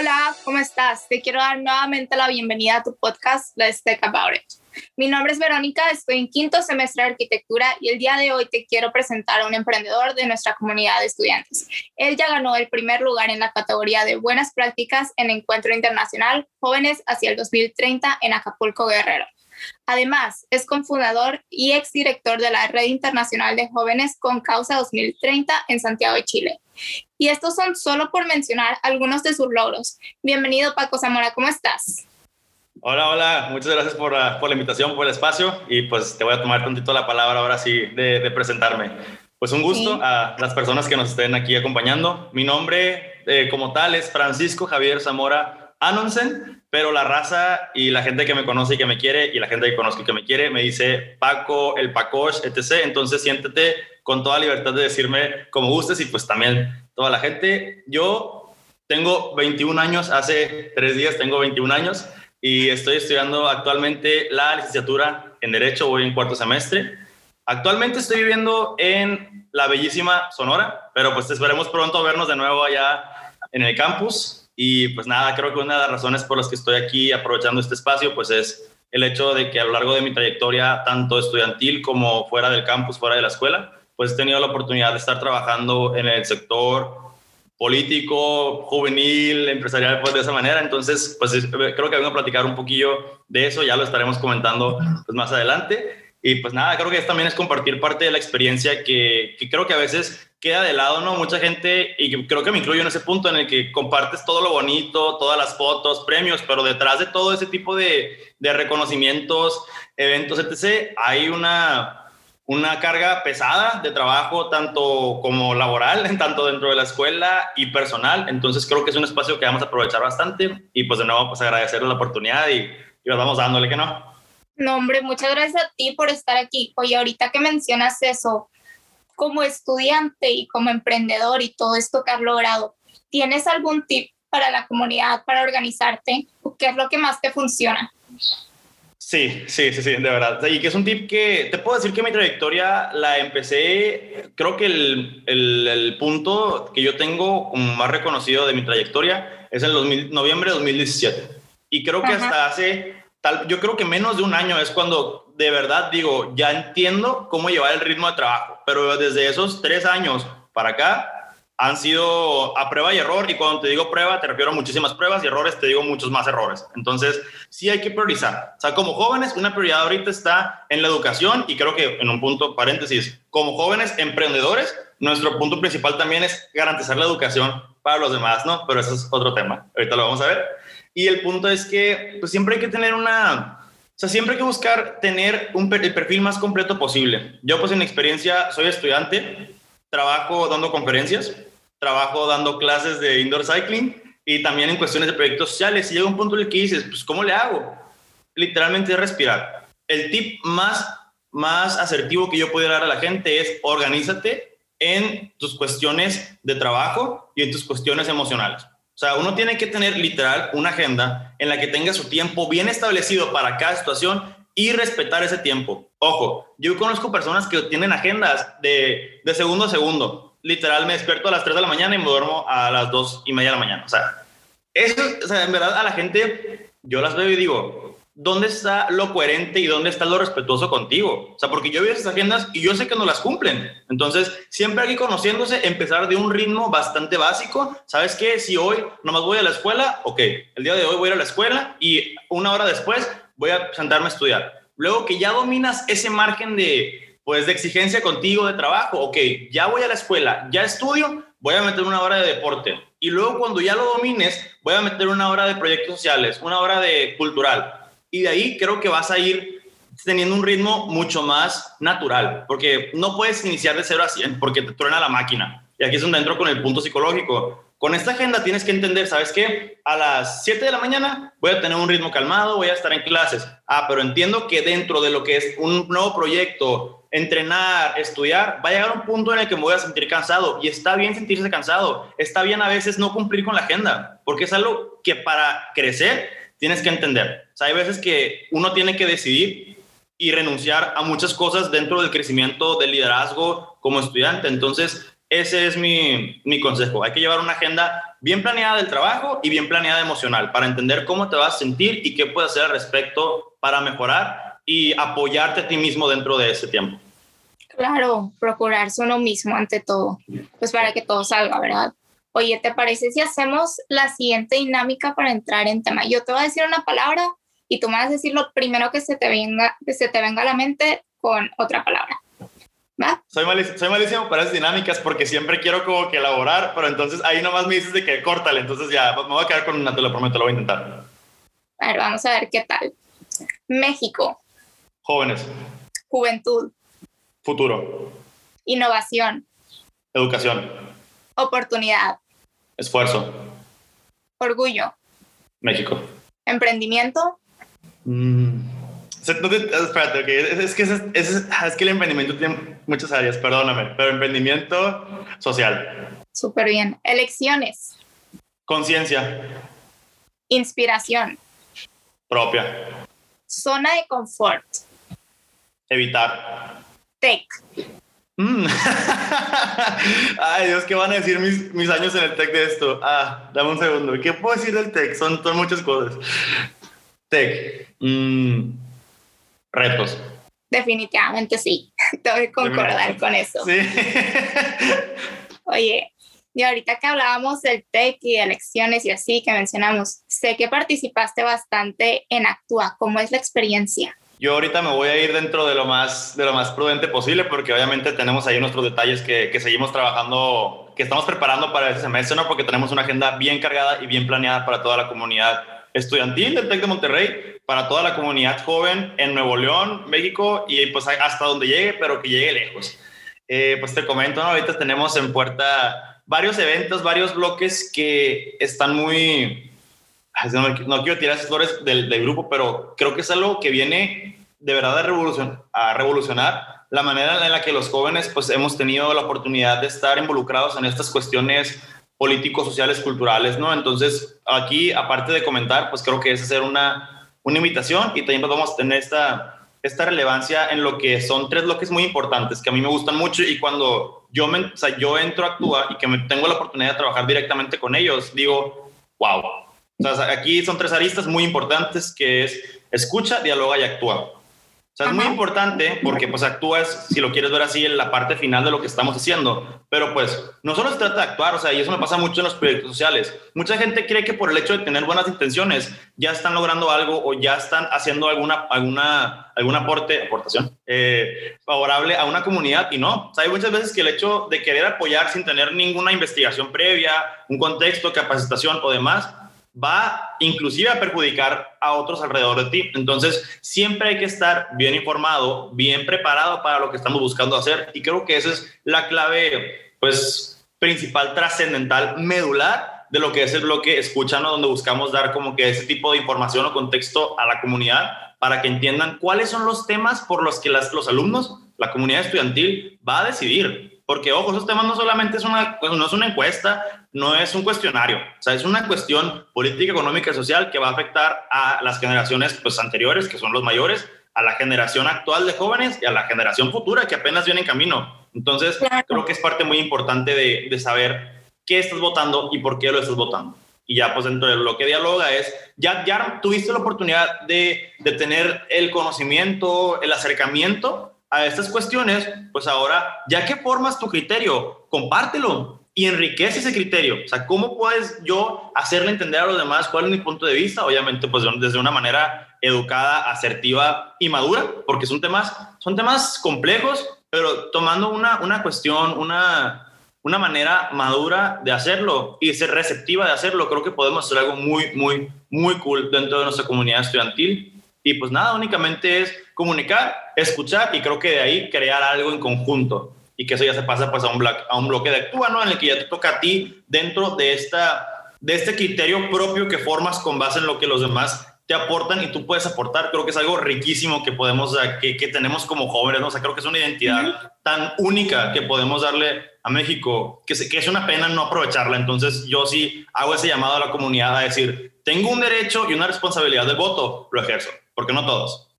Hola, ¿cómo estás? Te quiero dar nuevamente la bienvenida a tu podcast Let's Talk About It. Mi nombre es Verónica, estoy en quinto semestre de arquitectura y el día de hoy te quiero presentar a un emprendedor de nuestra comunidad de estudiantes. Él ya ganó el primer lugar en la categoría de buenas prácticas en Encuentro Internacional Jóvenes hacia el 2030 en Acapulco Guerrero. Además, es cofundador y exdirector de la Red Internacional de Jóvenes con Causa 2030 en Santiago de Chile. Y estos son solo por mencionar algunos de sus logros. Bienvenido Paco Zamora, ¿cómo estás? Hola, hola, muchas gracias por la, por la, invitación, por el espacio y pues te voy a tomar tantito la palabra ahora sí de, presentarme. Pues un gusto a las personas que nos estén aquí acompañando. Mi nombre eh, como tal es Francisco Javier Zamora Anonsen, pero la raza y la gente que me conoce y que me quiere y la gente que conozco y que me quiere me dice Paco, el Pacosh, etc. Entonces siéntete con toda libertad de decirme como gustes y pues también toda la gente. Yo tengo 21 años, hace tres días tengo 21 años y estoy estudiando actualmente la licenciatura en Derecho, voy en cuarto semestre. Actualmente estoy viviendo en la bellísima Sonora, pero pues esperemos pronto vernos de nuevo allá en el campus. Y pues nada, creo que una de las razones por las que estoy aquí aprovechando este espacio, pues es el hecho de que a lo largo de mi trayectoria, tanto estudiantil como fuera del campus, fuera de la escuela, pues he tenido la oportunidad de estar trabajando en el sector político, juvenil, empresarial, pues de esa manera. Entonces, pues creo que vengo a platicar un poquillo de eso, ya lo estaremos comentando pues, más adelante. Y pues nada, creo que también es compartir parte de la experiencia que, que, creo que a veces queda de lado, ¿no? Mucha gente, y creo que me incluyo en ese punto en el que compartes todo lo bonito, todas las fotos, premios, pero detrás de todo ese tipo de, de reconocimientos, eventos, etc., hay una, una carga pesada de trabajo, tanto como laboral, tanto dentro de la escuela y personal. Entonces creo que es un espacio que vamos a aprovechar bastante y pues de nuevo pues agradecerle la oportunidad y, y nos vamos dándole que no. No, hombre, muchas gracias a ti por estar aquí. Oye, ahorita que mencionas eso, como estudiante y como emprendedor y todo esto que has logrado, ¿tienes algún tip para la comunidad, para organizarte? ¿Qué es lo que más te funciona? Sí, sí, sí, sí, de verdad. Y que es un tip que te puedo decir que mi trayectoria la empecé, creo que el, el, punto que yo tengo como más reconocido de mi trayectoria es en el noviembre de 2017. Y creo que hasta hace, tal, yo creo que menos de un año es cuando de verdad digo, ya entiendo cómo llevar el ritmo de trabajo. Pero desde esos tres años para acá, han sido a prueba y error, y cuando te digo prueba, te refiero a muchísimas pruebas y errores, te digo muchos más errores. Entonces, sí hay que priorizar. O sea, como jóvenes, una prioridad ahorita está en la educación, y creo que en un punto, paréntesis, como jóvenes emprendedores, nuestro punto principal también es garantizar la educación para los demás, ¿no? Pero eso es otro tema. Ahorita lo vamos a ver. Y el punto es que pues, siempre hay que tener una... O sea, siempre hay que buscar tener un, el perfil más completo posible. Yo, pues, en experiencia, soy estudiante, trabajo dando conferencias, trabajo dando clases de indoor cycling y también en cuestiones de proyectos sociales. Y llega un punto en el que dices, pues, ¿cómo le hago? Literalmente es respirar. El tip más, más asertivo que yo puedo dar a la gente es organízate en tus cuestiones de trabajo y en tus cuestiones emocionales. O sea, uno tiene que tener literal una agenda en la que tenga su tiempo bien establecido para cada situación y respetar ese tiempo. Ojo, yo conozco personas que tienen agendas de, de segundo a segundo literal me despierto a las 3 de la mañana y me duermo a las 2 y media de la mañana. O sea, eso, o sea, en verdad a la gente, yo las veo y digo, ¿dónde está lo coherente y dónde está lo respetuoso contigo? O sea, porque yo veo esas agendas y yo sé que no las cumplen. Entonces, siempre aquí conociéndose, empezar de un ritmo bastante básico. ¿Sabes qué? Si hoy nomás voy a la escuela, ok, el día de hoy voy a ir a la escuela y una hora después voy a sentarme a estudiar. Luego que ya dominas ese margen de pues de exigencia contigo de trabajo, ok, ya voy a la escuela, ya estudio, voy a meter una hora de deporte. Y luego cuando ya lo domines, voy a meter una hora de proyectos sociales, una hora de cultural. Y de ahí creo que vas a ir teniendo un ritmo mucho más natural, porque no puedes iniciar de cero a 100 porque te truena la máquina. Y aquí es donde entro con el punto psicológico. Con esta agenda tienes que entender, ¿sabes qué? A las 7 de la mañana voy a tener un ritmo calmado, voy a estar en clases. Ah, pero entiendo que dentro de lo que es un nuevo proyecto, entrenar, estudiar, va a llegar un punto en el que me voy a sentir cansado y está bien sentirse cansado, está bien a veces no cumplir con la agenda, porque es algo que para crecer tienes que entender. O hay veces que uno tiene que decidir y renunciar a muchas cosas dentro del crecimiento del liderazgo como estudiante. Entonces, ese es mi, mi consejo. Hay que llevar una agenda bien planeada del trabajo y bien planeada emocional para entender cómo te vas a sentir y qué puedes hacer al respecto para mejorar y apoyarte a ti mismo dentro de ese tiempo. Claro, procurarse uno mismo ante todo, pues para que todo salga, ¿verdad? Oye, ¿te parece si hacemos la siguiente dinámica para entrar en tema? Yo te voy a decir una palabra y tú me vas a decir lo primero que se te venga, que se te venga a la mente con otra palabra. ¿Va? Soy, malísimo, soy malísimo para esas dinámicas porque siempre quiero como que elaborar, pero entonces ahí nomás me dices de que córtale, entonces ya me voy a quedar con una, te lo prometo, lo voy a intentar. A ver, vamos a ver qué tal. México. Jóvenes. Juventud. Futuro. Innovación. Educación. Oportunidad. Esfuerzo. Orgullo. México. Emprendimiento. Mm. espérate, okay. es, que es, ah, es, que el emprendimiento tiene muchas áreas, perdóname, pero emprendimiento social. Súper bien. Elecciones. Conciencia. Inspiración. Propia. Zona de confort. Evitar. Tech. Mm. Ay, Dios, ¿qué van a decir mis, mis, años en el tech de esto? Ah, dame un segundo. ¿Qué puedo decir del tech? Son, son muchas cosas. Tech. Mm. Retos. Definitivamente sí. Tengo que concordar con eso. Sí. Oye, y ahorita que hablábamos del tech y de elecciones y así que mencionamos, sé que participaste bastante en Actúa. ¿Cómo es la experiencia? Yo ahorita me voy a ir dentro de lo más, de lo más prudente posible porque obviamente tenemos ahí nuestros detalles que, seguimos trabajando, que estamos preparando para este semestre, ¿no? Porque tenemos una agenda bien cargada y bien planeada para toda la comunidad estudiantil del TEC de Monterrey, para toda la comunidad joven en Nuevo León, México y pues hasta donde llegue, pero que llegue lejos. Eh, pues te comento, ¿no? ahorita tenemos en puerta varios eventos, varios bloques que están muy, no, quiero tirar flores del, del, grupo, pero creo que es algo que viene de verdad a, revolucion, a revolucionar la manera en la que los jóvenes pues hemos tenido la oportunidad de estar involucrados en estas cuestiones políticos, sociales, culturales, ¿no? Entonces, aquí, aparte de comentar, pues creo que es hacer una, una invitación y también pues, vamos a tener esta, esta relevancia en lo que son tres bloques muy importantes que a mí me gustan mucho y cuando yo, me, o sea, yo entro a Actúa y que me tengo la oportunidad de trabajar directamente con ellos, digo, wow, o sea, aquí son tres aristas muy importantes que es escucha, dialoga y actúa. O sea, es muy importante porque pues actúas, si lo quieres ver así, en la parte final de lo que estamos haciendo. Pero pues no solo se trata de actuar, o sea, y eso me pasa mucho en los proyectos sociales. Mucha gente cree que por el hecho de tener buenas intenciones ya están logrando algo o ya están haciendo alguna, alguna, algún aporte, aportación eh, favorable a una comunidad y no. O sea, hay muchas veces que el hecho de querer apoyar sin tener ninguna investigación previa, un contexto, capacitación o demás, va inclusive a perjudicar a otros alrededor de ti. Entonces, siempre hay que estar bien informado, bien preparado para lo que estamos buscando hacer. Y creo que esa es la clave, pues, principal, trascendental, medular de lo que es el bloque Escucha, donde buscamos dar como que ese tipo de información o contexto a la comunidad para que entiendan cuáles son los temas por los que las, los alumnos, la comunidad estudiantil, va a decidir porque, ojo, esos temas no solamente es una, no es una encuesta, no es un cuestionario, o sea, es una cuestión política, económica y social que va a afectar a las generaciones pues, anteriores, que son los mayores, a la generación actual de jóvenes y a la generación futura que apenas viene en camino. Entonces, creo que es parte muy importante de, de, saber qué estás votando y por qué lo estás votando. Y ya, pues dentro de lo que dialoga es, ya, ya tuviste la oportunidad de, de tener el conocimiento, el acercamiento a estas cuestiones, pues ahora, ya que formas tu criterio, compártelo y enriquece ese criterio. O sea, ¿cómo puedes yo hacerle entender a los demás cuál es mi punto de vista? Obviamente, pues desde una manera educada, asertiva y madura, porque son temas, son temas complejos, pero tomando una, una cuestión, una, una manera madura de hacerlo y ser receptiva de hacerlo, creo que podemos hacer algo muy, muy, muy cool dentro de nuestra comunidad estudiantil. Y pues nada, únicamente es comunicar, escuchar y creo que de ahí crear algo en conjunto y que eso ya se pasa pues a un, bloque, a un bloque de actúa, ¿no? En el que ya te toca a ti dentro de, esta, de este criterio propio que formas con base en lo que los demás te aportan y tú puedes aportar. Creo que es algo riquísimo que podemos, que, que tenemos como jóvenes, ¿no? O sea, creo que es una identidad tan única que podemos darle a México, que, que es una pena no aprovecharla. Entonces yo sí hago ese llamado a la comunidad a decir, tengo un derecho y una responsabilidad de voto, lo ejerzo, porque no todos.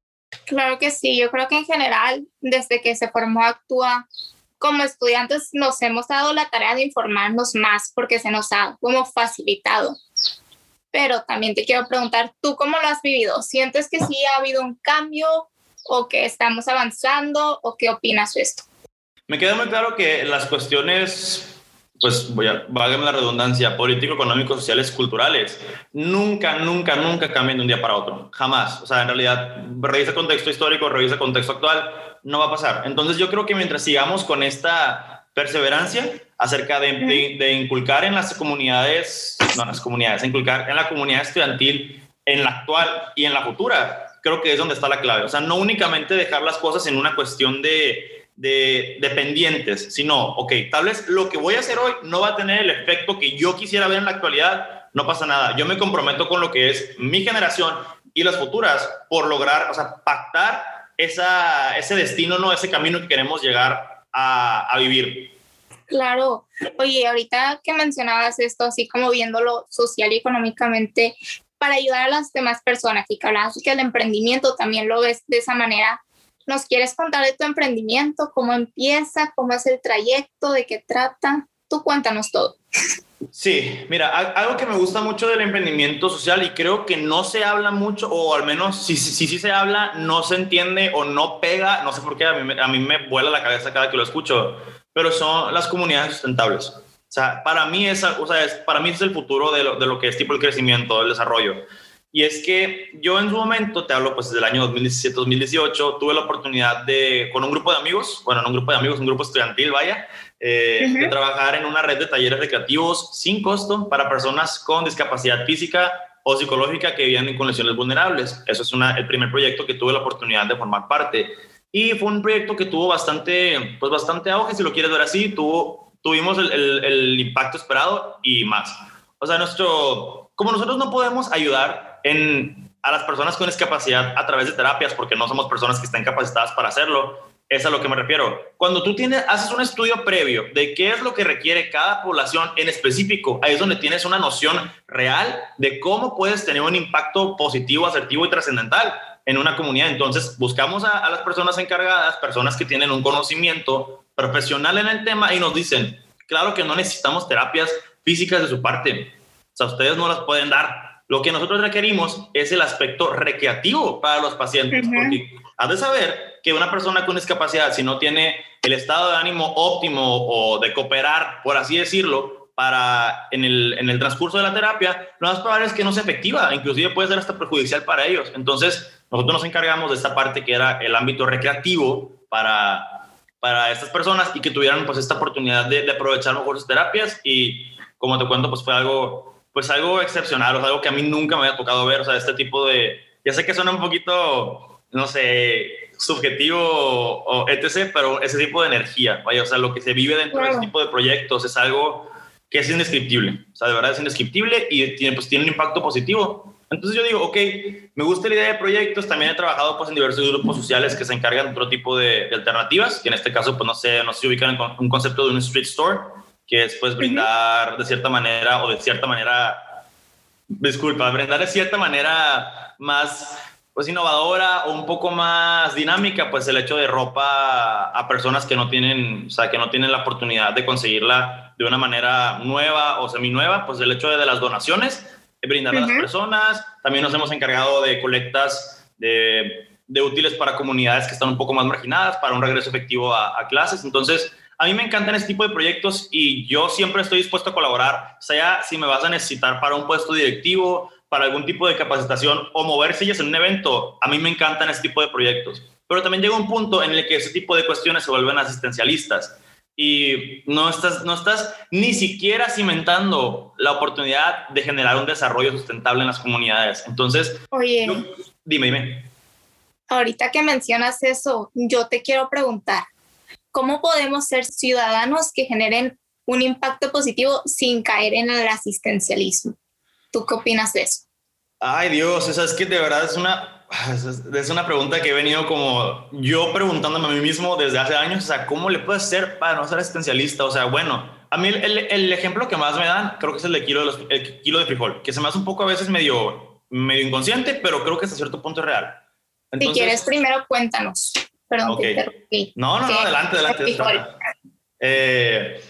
Claro que sí, yo creo que en general, desde que se formó Actúa, como estudiantes nos hemos dado la tarea de informarnos más porque se nos ha como facilitado. Pero también te quiero preguntar, ¿tú cómo lo has vivido? ¿Sientes que sí ha habido un cambio o que estamos avanzando o qué opinas de esto? Me queda muy claro que las cuestiones, pues voy a, válgame la redundancia, político, económico, sociales, culturales, nunca, nunca, nunca cambian de un día para otro. Jamás. O sea, en realidad, revisa contexto histórico, revisa contexto actual, no va a pasar. Entonces yo creo que mientras sigamos con esta perseverancia acerca de, de, de inculcar en las comunidades, no en las comunidades, inculcar en la comunidad estudiantil, en la actual y en la futura, creo que es donde está la clave. O sea, no únicamente dejar las cosas en una cuestión de de dependientes, sino, ok, tal vez lo que voy a hacer hoy no va a tener el efecto que yo quisiera ver en la actualidad, no pasa nada. Yo me comprometo con lo que es mi generación y las futuras por lograr, o sea, pactar esa, ese destino, no ese camino que queremos llegar a, a vivir. Claro. Oye, ahorita que mencionabas esto, así como viéndolo social y económicamente, para ayudar a las demás personas y que hablabas que el emprendimiento también lo ves de esa manera, ¿Nos quieres contar de tu emprendimiento? ¿Cómo empieza? ¿Cómo es el trayecto? ¿De qué trata? Tú cuéntanos todo. Sí, mira, algo que me gusta mucho del emprendimiento social y creo que no se habla mucho, o al menos si sí si, se habla, no se entiende o no pega, no sé por qué, a mí, a mí me vuela la cabeza cada que lo escucho, pero son las comunidades sustentables. O sea, para mí es, o sea, es, para mí es el futuro de lo, de lo que es tipo el crecimiento, el desarrollo. Y es que yo en su momento, te hablo pues desde el año 2017-2018, tuve la oportunidad de, con un grupo de amigos, bueno, no un grupo de amigos, un grupo estudiantil, vaya, eh, de trabajar en una red de talleres recreativos sin costo para personas con discapacidad física o psicológica que vivían en condiciones vulnerables. Eso es una, el primer proyecto que tuve la oportunidad de formar parte. Y fue un proyecto que tuvo bastante, pues bastante auge, si lo quieres ver así, tuvo, tuvimos el, el, el impacto esperado y más. O sea, nuestro, como nosotros no podemos ayudar en, a las personas con discapacidad a través de terapias, porque no somos personas que estén capacitadas para hacerlo. Es a lo que me refiero. Cuando tú tienes, haces un estudio previo de qué es lo que requiere cada población en específico, ahí es donde tienes una noción real de cómo puedes tener un impacto positivo, asertivo y trascendental en una comunidad. Entonces, buscamos a, a las personas encargadas, personas que tienen un conocimiento profesional en el tema y nos dicen, claro que no necesitamos terapias físicas de su parte. O sea, ustedes no las pueden dar, lo que nosotros requerimos es el aspecto recreativo para los pacientes, porque has de saber que una persona con discapacidad, si no tiene el estado de ánimo óptimo o de cooperar, por así decirlo, para en el, en el transcurso de la terapia, lo más probable es que no sea efectiva, inclusive puede ser hasta perjudicial para ellos. Entonces, nosotros nos encargamos de esta parte que era el ámbito recreativo para, para estas personas y que tuvieran pues esta oportunidad de, de aprovechar mejor sus terapias y como te cuento, pues fue algo pues algo excepcional, o sea, algo que a mí nunca me había tocado ver, o sea, este tipo de, ya sé que suena un poquito, no sé, subjetivo o etc., pero ese tipo de energía, vaya, o sea, lo que se vive dentro de ese tipo de proyectos es algo que es indescriptible, o sea, de verdad es indescriptible y tiene, pues, tiene un impacto positivo. Entonces yo digo, ok, me gusta la idea de proyectos, también he trabajado pues en diversos grupos sociales que se encargan de otro tipo de, de alternativas, que en este caso, pues no sé, no sé si ubican un concepto de un street store, que es pues brindar de cierta manera o de cierta manera, disculpa, brindar de cierta manera más pues innovadora o un poco más dinámica, pues el hecho de ropa a personas que no tienen, o sea, que no tienen la oportunidad de conseguirla de una manera nueva o seminueva, pues el hecho de, de las donaciones, de brindar a las personas, también nos hemos encargado de colectas de, de, útiles para comunidades que están un poco más marginadas, para un regreso efectivo a, a clases, entonces a mí me encantan este tipo de proyectos y yo siempre estoy dispuesto a colaborar, sea si me vas a necesitar para un puesto directivo, para algún tipo de capacitación o mover sillas en un evento. A mí me encantan este tipo de proyectos. Pero también llega un punto en el que ese tipo de cuestiones se vuelven asistencialistas y no estás, no estás ni siquiera cimentando la oportunidad de generar un desarrollo sustentable en las comunidades. Entonces, Oye, dime, dime. Ahorita que mencionas eso, yo te quiero preguntar, ¿Cómo podemos ser ciudadanos que generen un impacto positivo sin caer en el asistencialismo? ¿Tú qué opinas de eso? Ay Dios, esa es que de verdad es una, es una pregunta que he venido como yo preguntándome a mí mismo desde hace años, o sea, ¿cómo le puedes ser para no ser asistencialista? O sea, bueno, a mí el, el, ejemplo que más me dan creo que es el de kilo de, los, el kilo de frijol, que se me hace un poco a veces medio, medio inconsciente, pero creo que hasta cierto punto es real. Entonces, si quieres, primero cuéntanos. Perdón, okay. te interrumpí. No, no, no, adelante, adelante. Eh,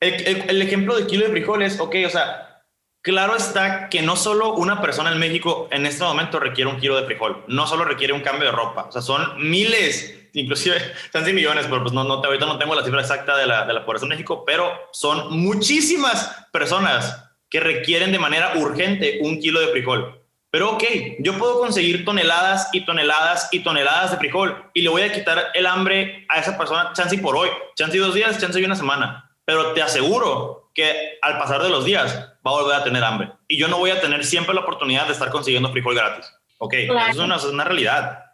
el, ejemplo de kilo de frijoles, ok, o sea, claro está que no solo una persona en México en este momento requiere un kilo de frijol, no solo requiere un cambio de ropa, o sea, son miles, inclusive están 100 millones, pero pues no, no, ahorita no tengo la cifra exacta de la, de la población en México, pero son muchísimas personas que requieren de manera urgente un kilo de frijol. Pero ok, yo puedo conseguir toneladas y toneladas y toneladas de frijol y le voy a quitar el hambre a esa persona, chance y por hoy, chance y dos días, chance y una semana. Pero te aseguro que al pasar de los días va a volver a tener hambre. Y yo no voy a tener siempre la oportunidad de estar consiguiendo frijol gratis. Ok, eso es una, es una, realidad.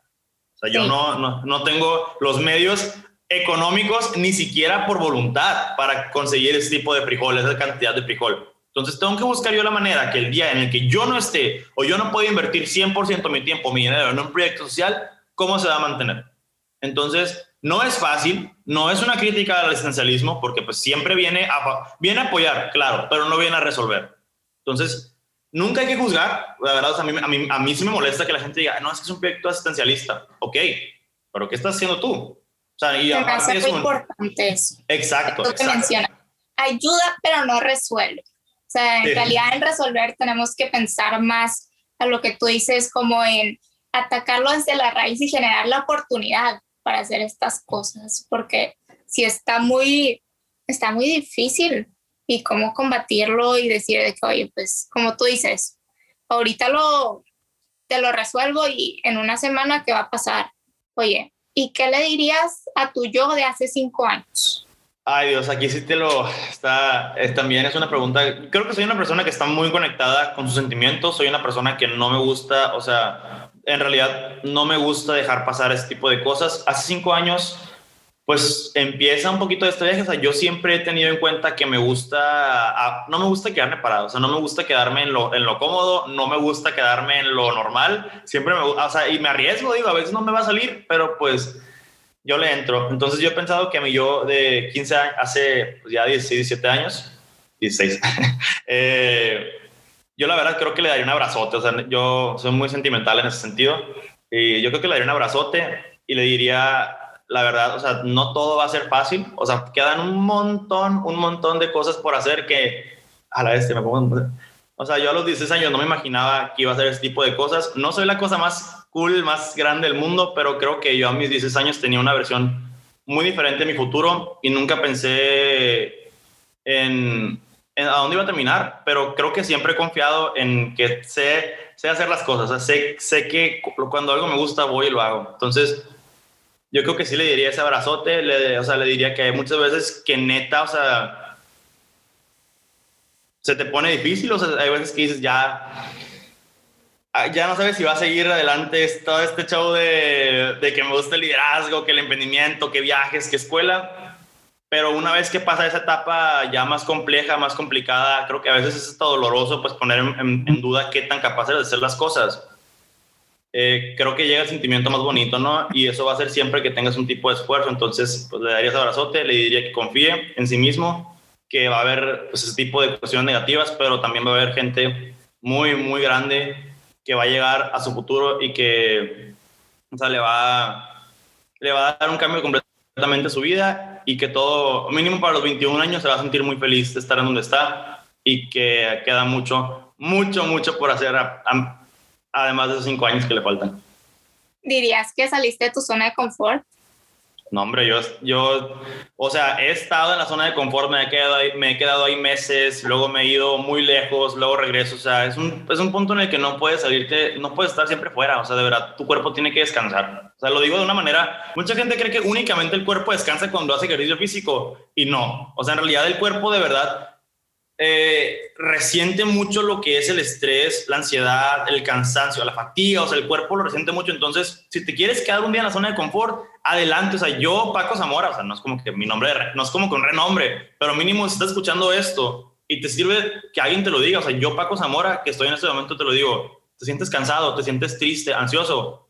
O sea, yo no, no, no tengo los medios económicos ni siquiera por voluntad para conseguir ese tipo de frijoles, esa cantidad de frijol. Entonces tengo que buscar yo la manera que el día en el que yo no esté o yo no pueda invertir 100% mi tiempo, mi dinero en un proyecto social, ¿cómo se va a mantener? Entonces, no es fácil, no es una crítica al esencialismo, porque pues siempre viene a, viene a apoyar, claro, pero no viene a resolver. Entonces, nunca hay que juzgar, la verdad, a, mí, a, mí, a mí sí me molesta que la gente diga, no, es que es un proyecto asistencialista. Ok, pero ¿qué estás haciendo tú? O sea, y aparte es importante eso. Exacto. Que menciona. Ayuda, pero no resuelve. Sea, en realidad en resolver tenemos que pensar más a lo que tú dices, como en atacarlo desde la raíz y generar la oportunidad para hacer estas cosas, porque si está muy, está muy difícil y cómo combatirlo y decir de que, oye, pues como tú dices, ahorita lo, te lo resuelvo y en una semana, ¿qué va a pasar? Oye, ¿y qué le dirías a tu yo de hace cinco años? Ay Dios, aquí sí te lo está, también es una pregunta, creo que soy una persona que está muy conectada con sus sentimientos, soy una persona que no me gusta, o sea, en realidad no me gusta dejar pasar ese tipo de cosas. Hace cinco años, pues empieza un poquito de este viaje, o sea, yo siempre he tenido en cuenta que me gusta, no me gusta quedarme parado, o sea, no me gusta quedarme en lo, en lo cómodo, no me gusta quedarme en lo normal, siempre me o sea, y me arriesgo, digo, a veces no me va a salir, pero pues yo le entro. Entonces yo he pensado que a mí yo de 15 años, hace pues, ya 16, 17 años, 16, eh, yo la verdad creo que le daría un abrazote, o sea, yo soy muy sentimental en ese sentido, y yo creo que le daría un abrazote y le diría, la verdad, o sea, no todo va a ser fácil, o sea, quedan un montón, un montón de cosas por hacer que a la vez me pongo... O sea, yo a los 16 años no me imaginaba que iba a hacer ese tipo de cosas. No soy la cosa más cool, más grande del mundo, pero creo que yo a mis 16 años tenía una versión muy diferente de mi futuro y nunca pensé en, a dónde iba a terminar, pero creo que siempre he confiado en que sé, sé hacer las cosas, sé, sé que cuando algo me gusta voy y lo hago. Entonces, yo creo que sí le diría ese abrazote, le, o sea, le diría que hay muchas veces que neta, o sea, se te pone difícil, o sea, hay veces que dices ya ya no sabes si va a seguir adelante todo este show de, de, que me gusta el liderazgo, que el emprendimiento, que viajes, que escuela. Pero una vez que pasa esa etapa ya más compleja, más complicada, creo que a veces es hasta doloroso pues poner en, duda qué tan capaz eres de hacer las cosas. Eh, creo que llega el sentimiento más bonito, ¿no? Y eso va a ser siempre que tengas un tipo de esfuerzo. Entonces, pues le daría ese abrazote, le diría que confíe en sí mismo, que va a haber pues, ese tipo de cuestiones negativas, pero también va a haber gente muy, muy grande que va a llegar a su futuro y que o sea, le, va, le va a dar un cambio completamente a su vida y que todo, mínimo para los 21 años, se va a sentir muy feliz de estar en donde está y que queda mucho, mucho, mucho por hacer, además de esos cinco años que le faltan. ¿Dirías que saliste de tu zona de confort? No, hombre, yo, yo, o sea, he estado en la zona de confort, me he quedado me he quedado ahí meses, luego me he ido muy lejos, luego regreso, o sea, es un, es un punto en el que no puedes salirte, no puedes estar siempre fuera, o sea, de verdad, tu cuerpo tiene que descansar. O sea, lo digo de una manera, mucha gente cree que únicamente el cuerpo descansa cuando hace ejercicio físico y no, o sea, en realidad el cuerpo de verdad eh, resiente mucho lo que es el estrés, la ansiedad, el cansancio, la fatiga, o sea, el cuerpo lo resiente mucho. Entonces, si te quieres quedar un día en la zona de confort, adelante. O sea, yo, Paco Zamora, o sea, no es como que mi nombre, no es como con renombre, pero mínimo si estás escuchando esto y te sirve que alguien te lo diga, o sea, yo, Paco Zamora, que estoy en este momento, te lo digo, te sientes cansado, te sientes triste, ansioso.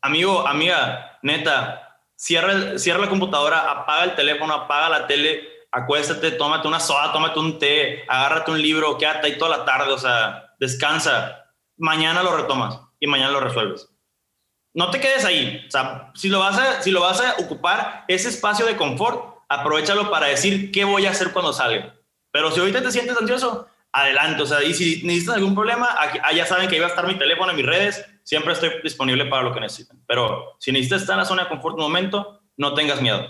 Amigo, amiga, neta, cierra, cierra la computadora, apaga el teléfono, apaga la tele acuéstate, tómate una soda, tómate un té, agárrate un libro, quédate ahí toda la tarde, o sea, descansa. Mañana lo retomas y mañana lo resuelves. No te quedes ahí. O sea, si lo vas a, si lo vas a ocupar, ese espacio de confort, aprovechalo para decir qué voy a hacer cuando salga. Pero si ahorita te sientes ansioso, adelante. O sea, y si necesitas algún problema, ah, ya saben que iba a estar mi teléfono en mis redes. Siempre estoy disponible para lo que necesiten. Pero si necesitas estar en la zona de confort un momento, no tengas miedo.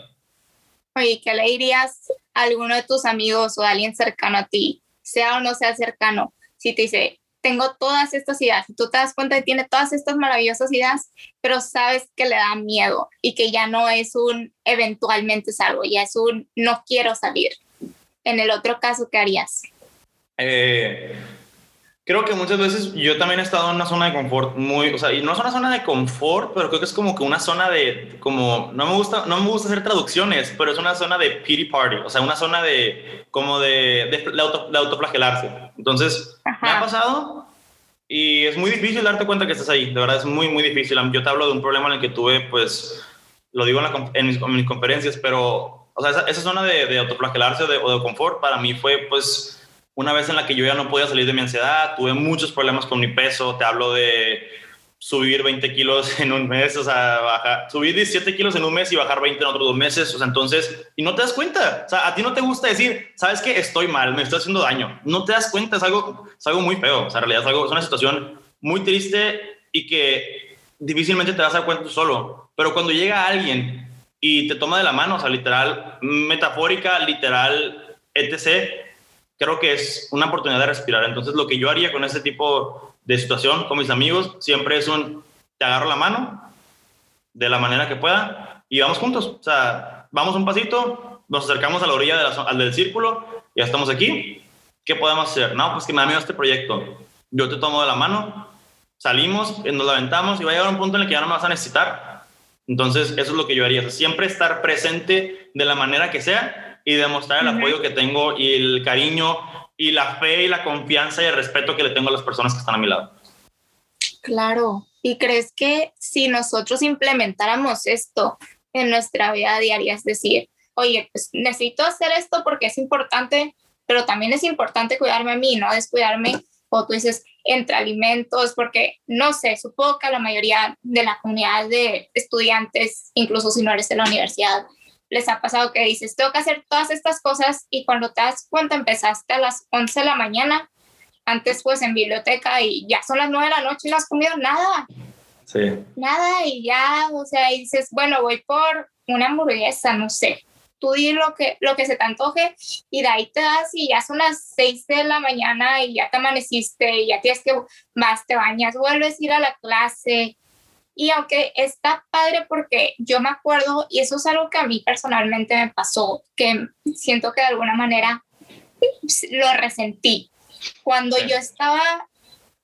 Oye, ¿qué le dirías a alguno de tus amigos o a alguien cercano a ti, sea o no sea cercano? Si te dice, tengo todas estas ideas, y tú te das cuenta que tiene todas estas maravillosas ideas, pero sabes que le da miedo y que ya no es un eventualmente salgo, ya es un no quiero salir. En el otro caso, ¿qué harías? Eh, creo que muchas veces yo también he estado en una zona de confort muy, o sea, y no es una zona de confort, pero creo que es como que una zona de, como, no me gusta, no me gusta hacer traducciones, pero es una zona de pity party, o sea, una zona de, como de, de, auto, de autoflagelarse. Entonces, me ha pasado y es muy difícil darte cuenta que estás ahí, de verdad es muy, muy difícil. Yo te hablo de un problema en el que tuve, pues, lo digo en, mis, conferencias, pero, o sea, esa, esa zona de, de autoflagelarse o de, o de confort para mí fue, pues, una vez en la que yo ya no podía salir de mi ansiedad, tuve muchos problemas con mi peso, te hablo de subir 20 kilos en un mes, o sea, bajar, subir 17 kilos en un mes y bajar 20 en otros dos meses, o sea, entonces, y no te das cuenta, o sea, a ti no te gusta decir, sabes que estoy mal, me estoy haciendo daño, no te das cuenta, es algo, es algo muy feo, o sea, en realidad es, algo, es una situación muy triste y que difícilmente te vas a dar cuenta tú solo, pero cuando llega alguien y te toma de la mano, o sea, literal, metafórica, literal, etc., creo que es una oportunidad de respirar. Entonces, lo que yo haría con ese tipo de situación con mis amigos siempre es un, te agarro la mano de la manera que pueda y vamos juntos. O sea, vamos un pasito, nos acercamos a la orilla de al del círculo, ya estamos aquí. ¿Qué podemos hacer? No, pues que me da miedo este proyecto. Yo te tomo de la mano, salimos, nos la aventamos y va a llegar un punto en el que ya no me vas a necesitar. Entonces, eso es lo que yo haría. siempre estar presente de la manera que sea y demostrar el apoyo que tengo y el cariño y la fe y la confianza y el respeto que le tengo a las personas que están a mi lado. Claro. ¿Y crees que si nosotros implementáramos esto en nuestra vida diaria, es decir, oye, pues necesito hacer esto porque es importante, pero también es importante cuidarme a mí, no descuidarme, o tú dices, entre alimentos, porque no sé, supongo que la mayoría de la comunidad de estudiantes, incluso si no eres de la universidad, les ha pasado que dices, tengo que hacer todas estas cosas y cuando te das cuenta empezaste a las 11 de la mañana, antes pues en biblioteca y ya son las 9 de la noche y no has comido nada. Sí. Nada y ya, o sea, y dices, bueno, voy por una hamburguesa, no sé. Tú di lo que, lo que se te antoje y de ahí te das y ya son las 6 de la mañana y ya te amaneciste y ya tienes que, más te bañas, vuelves a ir a la clase y aunque está padre porque yo me acuerdo, y eso es algo que a mí personalmente me pasó, que siento que de alguna manera lo resentí. Cuando yo estaba,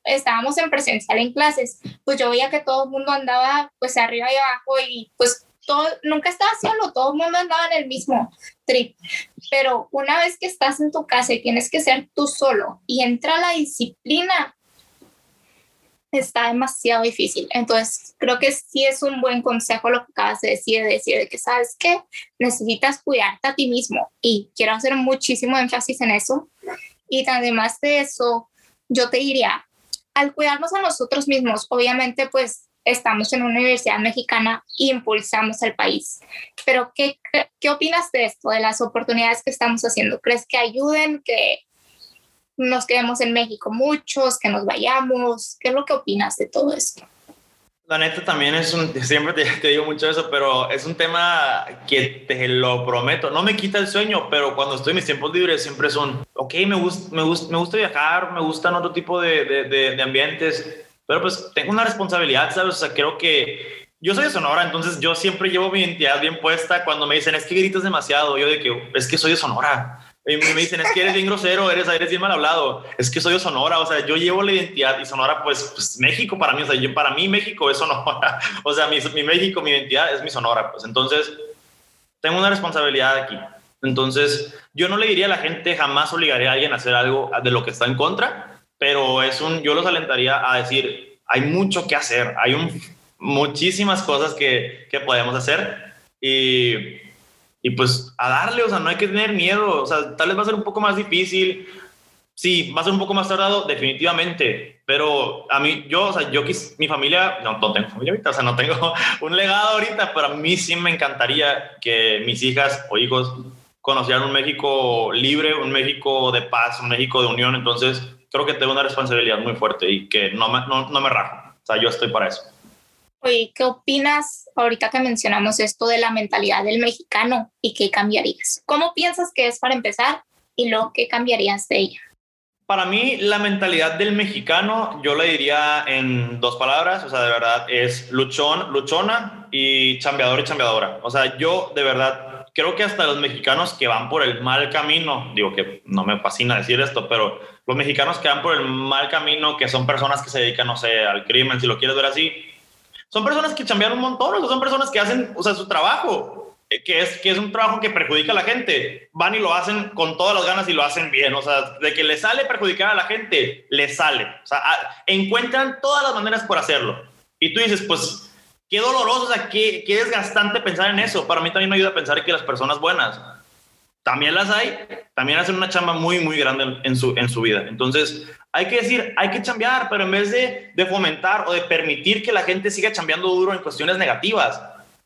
estábamos en presencial en clases, pues yo veía que todo el mundo andaba pues arriba y abajo y pues todo, nunca estaba solo, todo el mundo andaba en el mismo trip. Pero una vez que estás en tu casa y tienes que ser tú solo y entra la disciplina, está demasiado difícil. Entonces, creo que sí es un buen consejo lo que acabas de decir, de decir de que sabes que necesitas cuidarte a ti mismo y quiero hacer muchísimo énfasis en eso. Y además de eso, yo te diría, al cuidarnos a nosotros mismos, obviamente pues estamos en una universidad mexicana e impulsamos al país. Pero ¿qué, ¿qué opinas de esto, de las oportunidades que estamos haciendo? ¿Crees que ayuden, que nos quedemos en México muchos, que nos vayamos. ¿Qué es lo que opinas de todo esto? La neta también es un, siempre te, digo mucho eso, pero es un tema que te lo prometo, no me quita el sueño, pero cuando estoy en mis tiempos libres siempre son, ok, me, gusta, me, gusta, me gusta viajar, me gustan otro tipo de, de, de, ambientes, pero pues tengo una responsabilidad, ¿sabes? O sea, creo que yo soy de Sonora, entonces yo siempre llevo mi identidad bien puesta. Cuando me dicen, es que gritas demasiado, yo de que es que soy de Sonora. Y me dicen, es que eres bien grosero, eres, eres bien mal hablado. Es que soy de Sonora, o sea, yo llevo la identidad y Sonora, pues, pues México para mí, o sea, yo, para mí México es Sonora. O sea, mi, mi México, mi identidad es mi Sonora, pues. Entonces, tengo una responsabilidad aquí. Entonces, yo no le diría a la gente, jamás obligaría a alguien a hacer algo de lo que está en contra, pero es un, yo los alentaría a decir, hay mucho que hacer, hay un, muchísimas cosas que, que podemos hacer y y pues a darle, o sea, no hay que tener miedo, o sea, tal vez va a ser un poco más difícil. Sí, va a ser un poco más tardado, definitivamente. Pero a mí, yo, o sea, yo quis, mi familia, no, no tengo familia ahorita, o sea, no tengo un legado ahorita, pero a mí sí me encantaría que mis hijas o hijos conocieran un México libre, un México de paz, un México de unión. Entonces, creo que tengo una responsabilidad muy fuerte y que no me, no, no me rajo. O sea, yo estoy para eso. Oye, ¿qué opinas ahorita que mencionamos esto de la mentalidad del mexicano y qué cambiarías? ¿Cómo piensas que es para empezar y luego qué cambiarías de ella? Para mí, la mentalidad del mexicano, yo le diría en dos palabras, o sea, de verdad, es luchón, luchona y chambeador y chambeadora. O sea, yo de verdad creo que hasta los mexicanos que van por el mal camino, digo que no me fascina decir esto, pero los mexicanos que van por el mal camino, que son personas que se dedican, no sé, al crimen, si lo quieres ver así, son personas que chambean un montón, o son personas que hacen, o sea, su trabajo, eh, que es, que es un trabajo que perjudica a la gente. Van y lo hacen con todas las ganas y lo hacen bien. O sea, de que le sale perjudicar a la gente, le sale. O sea, encuentran todas las maneras por hacerlo. Y tú dices, pues, qué doloroso, o sea, qué, qué desgastante pensar en eso. Para mí también me ayuda a pensar que las personas buenas también las hay, también hacen una chamba muy, muy grande en su, en su vida. Entonces, hay que decir, hay que chambear, pero en vez de, de fomentar o de permitir que la gente siga chambeando duro en cuestiones negativas,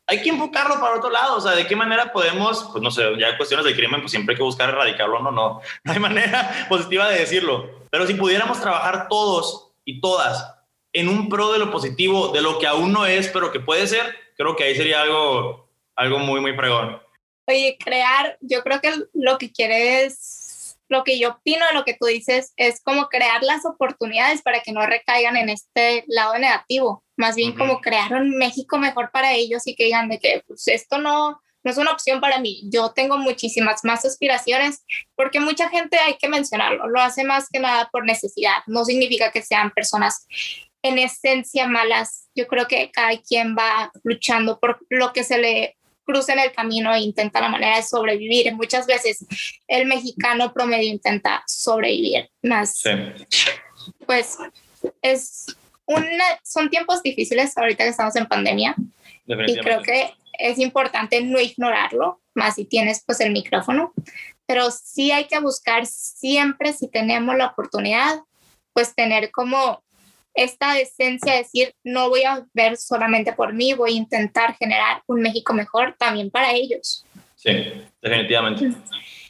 hay que enfocarlo para otro lado. O sea, ¿de qué manera podemos, pues no sé, ya cuestiones de crimen, pues siempre hay que buscar erradicarlo, no, no, no hay manera positiva de decirlo. Pero si pudiéramos trabajar todos y todas en un pro de lo positivo, de lo que aún no es, pero que puede ser, creo que ahí sería algo, algo muy, muy pregón. Oye, crear, yo creo que lo que quieres, lo que yo opino de lo que tú dices es como crear las oportunidades para que no recaigan en este lado negativo, más bien como crear un México mejor para ellos y que digan de que pues, esto no, no es una opción para mí. Yo tengo muchísimas más aspiraciones porque mucha gente, hay que mencionarlo, lo hace más que nada por necesidad. No significa que sean personas en esencia malas. Yo creo que cada quien va luchando por lo que se le en el camino e intenta la manera de sobrevivir. Muchas veces el mexicano promedio intenta sobrevivir más. Pues es una, son tiempos difíciles ahorita que estamos en pandemia y creo que es importante no ignorarlo, más si tienes pues el micrófono, pero sí hay que buscar siempre si tenemos la oportunidad, pues tener como esta esencia de decir, no voy a ver solamente por mí, voy a intentar generar un México mejor también para ellos. Sí, definitivamente.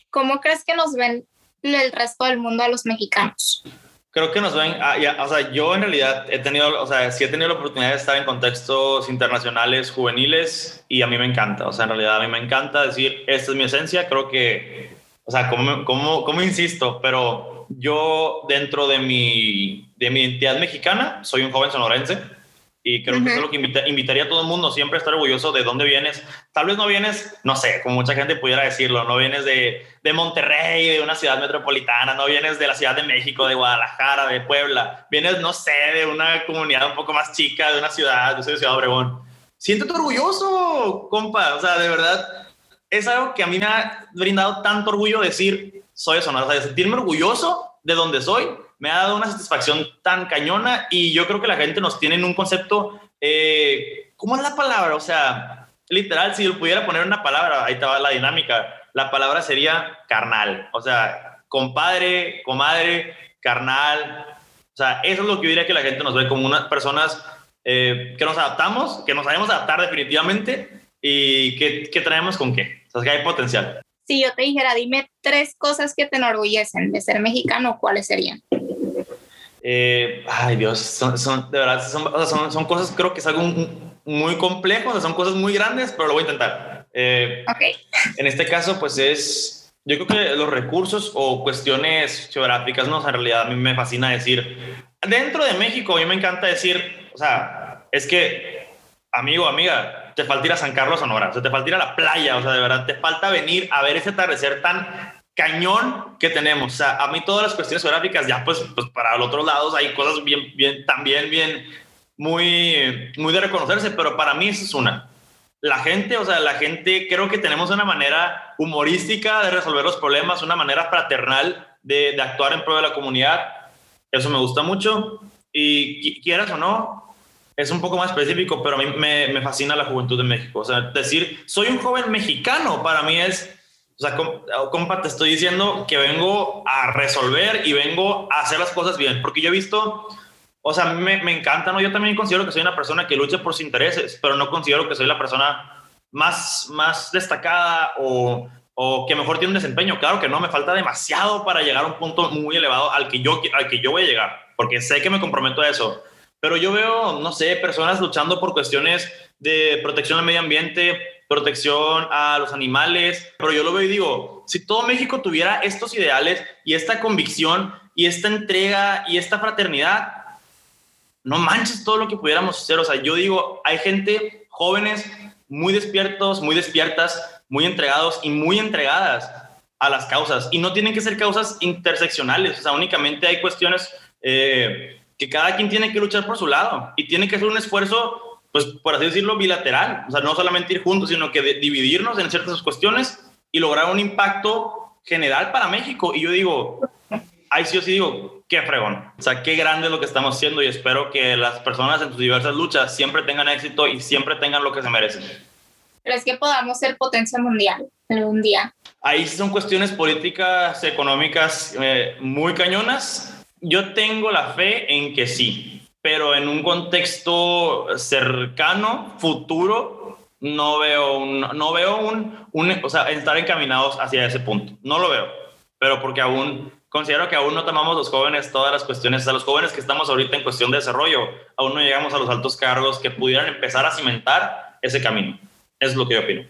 ¿Cómo crees que nos ven el resto del mundo a los mexicanos? Creo que nos ven, ah, o sea, yo en realidad he tenido, o sea, sí he tenido la oportunidad de estar en contextos internacionales juveniles y a mí me encanta, o sea, en realidad a mí me encanta decir, esta es mi esencia, creo que, o sea, como, como, como insisto, pero yo dentro de mi, de mi identidad mexicana soy un joven sonorense y creo que eso es lo que invitaría a todo el mundo, siempre estar orgulloso de dónde vienes. Tal vez no vienes, no sé, como mucha gente pudiera decirlo, no vienes de, de Monterrey, de una ciudad metropolitana, no vienes de la Ciudad de México, de Guadalajara, de Puebla, vienes, no sé, de una comunidad un poco más chica, de una ciudad, yo soy de Ciudad Obregón. Siéntete orgulloso, compa, o sea, de verdad, es algo que a mí me ha brindado tanto orgullo decir, soy eso, ¿no? O sea, sentirme orgulloso de donde soy me ha dado una satisfacción tan cañona y yo creo que la gente nos tiene en un concepto, eh, ¿cómo es la palabra? O sea, literal, si yo pudiera poner una palabra, ahí estaba la dinámica, la palabra sería carnal, o sea, compadre, comadre, carnal, o sea, eso es lo que yo diría que la gente nos ve como unas personas eh, que nos adaptamos, que nos sabemos adaptar definitivamente y que, que traemos con qué, o sea, que hay potencial si yo te dijera, dime tres cosas que te enorgullecen de ser mexicano, ¿cuáles serían? Eh, ay Dios, son, de verdad, son, son, cosas, creo que es algo muy complejo, son cosas muy grandes, pero lo voy a intentar. Eh, En este caso, pues es, yo creo que los recursos o cuestiones geográficas, no, en realidad a mí me fascina decir, dentro de México, a mí me encanta decir, o sea, es que, amigo, amiga, te falta ir a San Carlos, Sonora, o sea, te falta ir a la playa, o sea, de verdad, te falta venir a ver ese atardecer tan cañón que tenemos. O sea, a mí todas las cuestiones geográficas, ya pues, pues para los otros lados hay cosas bien, bien, también bien, muy, muy de reconocerse, pero para mí esa es una. La gente, o sea, la gente, creo que tenemos una manera humorística de resolver los problemas, una manera fraternal de, de actuar en pro de la comunidad. Eso me gusta mucho. Y quieras o no, es un poco más específico, pero a mí me, me, fascina la juventud de México. O sea, decir, soy un joven mexicano, para mí es, O sea, compa, te estoy diciendo que vengo a resolver y vengo a hacer las cosas bien, porque yo he visto, o sea, me, me encanta, ¿no? Yo también considero que soy una persona que lucha por sus intereses, pero no considero que soy la persona más, más destacada o, o que mejor tiene un desempeño. Claro que no, me falta demasiado para llegar a un punto muy elevado al que yo, al que yo voy a llegar, porque sé que me comprometo a eso. Pero yo veo, no sé, personas luchando por cuestiones de protección al medio ambiente, protección a los animales, pero yo lo veo y digo, si todo México tuviera estos ideales y esta convicción y esta entrega y esta fraternidad, no manches todo lo que pudiéramos hacer. O sea, yo digo, hay gente, jóvenes, muy despiertos, muy despiertas, muy entregados y muy entregadas a las causas. Y no tienen que ser causas interseccionales, o sea, únicamente hay cuestiones eh, que cada quien tiene que luchar por su lado y tiene que hacer un esfuerzo pues por así decirlo, bilateral. O sea, no solamente ir juntos, sino que dividirnos en ciertas cuestiones y lograr un impacto general para México. Y yo digo, ahí sí o sí digo, qué fregón. O sea, qué grande es lo que estamos haciendo y espero que las personas en sus diversas luchas siempre tengan éxito y siempre tengan lo que se merecen. Pero es que podamos ser potencia mundial algún día. Ahí son cuestiones políticas, económicas eh, muy cañonas. Yo tengo la fe en que sí pero en un contexto cercano, futuro, no veo un, no veo un, un, o sea, estar encaminados hacia ese punto. No lo veo, pero porque aún considero que aún no tomamos los jóvenes todas las cuestiones, o sea, los jóvenes que estamos ahorita en cuestión de desarrollo, aún no llegamos a los altos cargos que pudieran empezar a cimentar ese camino. Es lo que yo opino.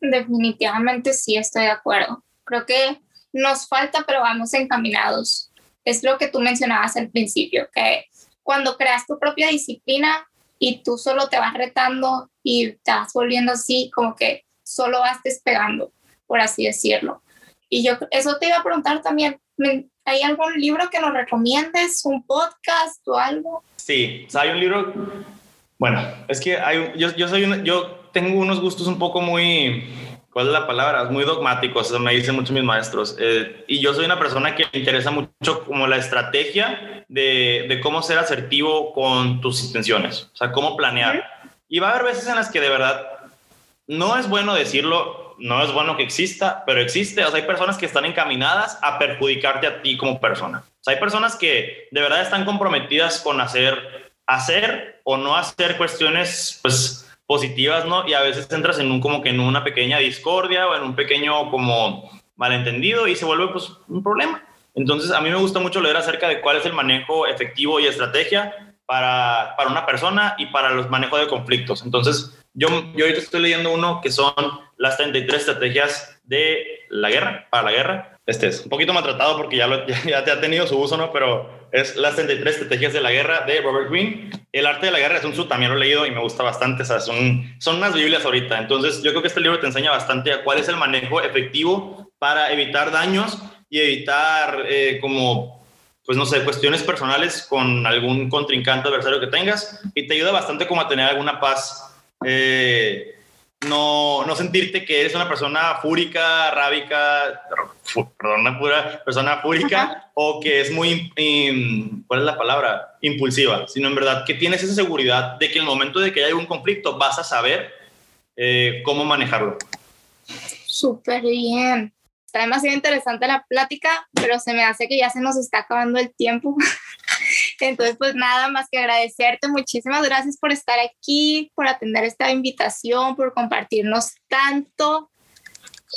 Definitivamente sí, estoy de acuerdo. Creo que nos falta, pero vamos encaminados. Es lo que tú mencionabas al principio, que cuando creas tu propia disciplina y tú solo te vas retando y te vas volviendo así, como que solo vas despegando, por así decirlo. Y yo eso te iba a preguntar también, ¿hay algún libro que nos recomiendes, un podcast o algo? Sí, hay un libro, bueno, es que hay, yo, yo, soy yo tengo unos gustos un poco muy, ¿cuál es la palabra? Muy dogmáticos, me dicen muchos mis maestros. Eh, y yo soy una persona que me interesa mucho como la estrategia de, de, cómo ser asertivo con tus intenciones, o sea, cómo planear. Y va a haber veces en las que de verdad no es bueno decirlo, no es bueno que exista, pero existe. O sea, hay personas que están encaminadas a perjudicarte a ti como persona. O sea, hay personas que de verdad están comprometidas con hacer, hacer o no hacer cuestiones, pues, positivas, ¿no? Y a veces entras en un como que en una pequeña discordia o en un pequeño como malentendido y se vuelve pues un problema. Entonces a mí me gusta mucho leer acerca de cuál es el manejo efectivo y estrategia para, para una persona y para los manejos de conflictos. Entonces yo, yo ahorita estoy leyendo uno que son las 33 estrategias de la guerra, para la guerra. Este es un poquito maltratado porque ya, ya, te ha tenido su uso, ¿no? Pero es Las 33 estrategias de la guerra de Robert Greene. El arte de la guerra es un su, también lo he leído y me gusta bastante. O sea, son, son unas Biblias ahorita. Entonces, yo creo que este libro te enseña bastante a cuál es el manejo efectivo para evitar daños y evitar eh, como, pues no sé, cuestiones personales con algún contrincante adversario que tengas y te ayuda bastante como a tener alguna paz. Eh, no, no sentirte que eres una persona fúrica, rábica, perdón, una pura persona fúrica o que es muy, ¿cuál es la palabra? Impulsiva, sino en verdad que tienes esa seguridad de que en el momento de que haya algún conflicto vas a saber eh, cómo manejarlo. Súper bien. Está demasiado interesante la plática, pero se me hace que ya se nos está acabando el tiempo. Entonces, pues nada más que agradecerte. Muchísimas gracias por estar aquí, por atender esta invitación, por compartirnos tanto.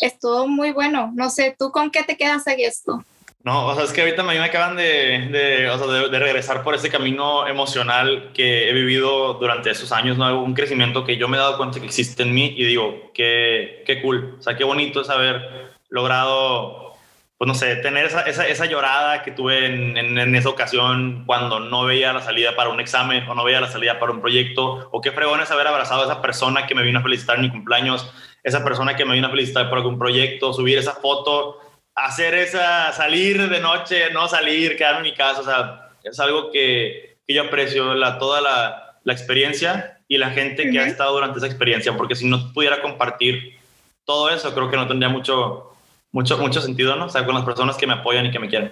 Es todo muy bueno. No sé, ¿tú con qué te quedas en esto? No, o sea, es que ahorita a mí me acaban de, de, o sea, de, regresar por ese camino emocional que he vivido durante esos años, ¿no? Un crecimiento que yo me he dado cuenta que existe en mí y digo, qué, qué cool, o sea, qué bonito es haber logrado pues no sé, tener esa, esa, esa llorada que tuve en, en, esa ocasión cuando no veía la salida para un examen o no veía la salida para un proyecto, o qué fregón es haber abrazado a esa persona que me vino a felicitar en mi cumpleaños, esa persona que me vino a felicitar por algún proyecto, subir esa foto, hacer esa, salir de noche, no salir, quedarme en mi casa, o sea, es algo que, que yo aprecio, la, toda la, la, experiencia y la gente que ha estado durante esa experiencia, porque si no pudiera compartir todo eso, creo que no tendría mucho mucho, mucho sentido, ¿no? O sea, con las personas que me apoyan y que me quieren.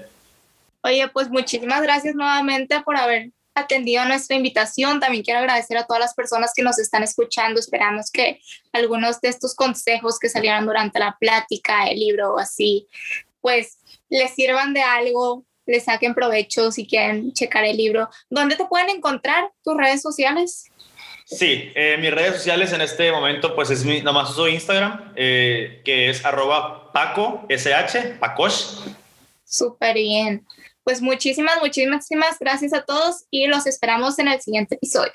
Oye, pues muchísimas gracias nuevamente por haber atendido nuestra invitación. También quiero agradecer a todas las personas que nos están escuchando. Esperamos que algunos de estos consejos que salieron durante la plática, el libro o así, pues les sirvan de algo, les saquen provecho si quieren checar el libro. ¿Dónde te pueden encontrar tus redes sociales? Sí, eh, mis redes sociales en este momento, pues es mi, nomás uso Instagram, eh, que es arroba Paco SH, Pacos. Súper bien. Pues muchísimas, muchísimas gracias a todos y los esperamos en el siguiente episodio.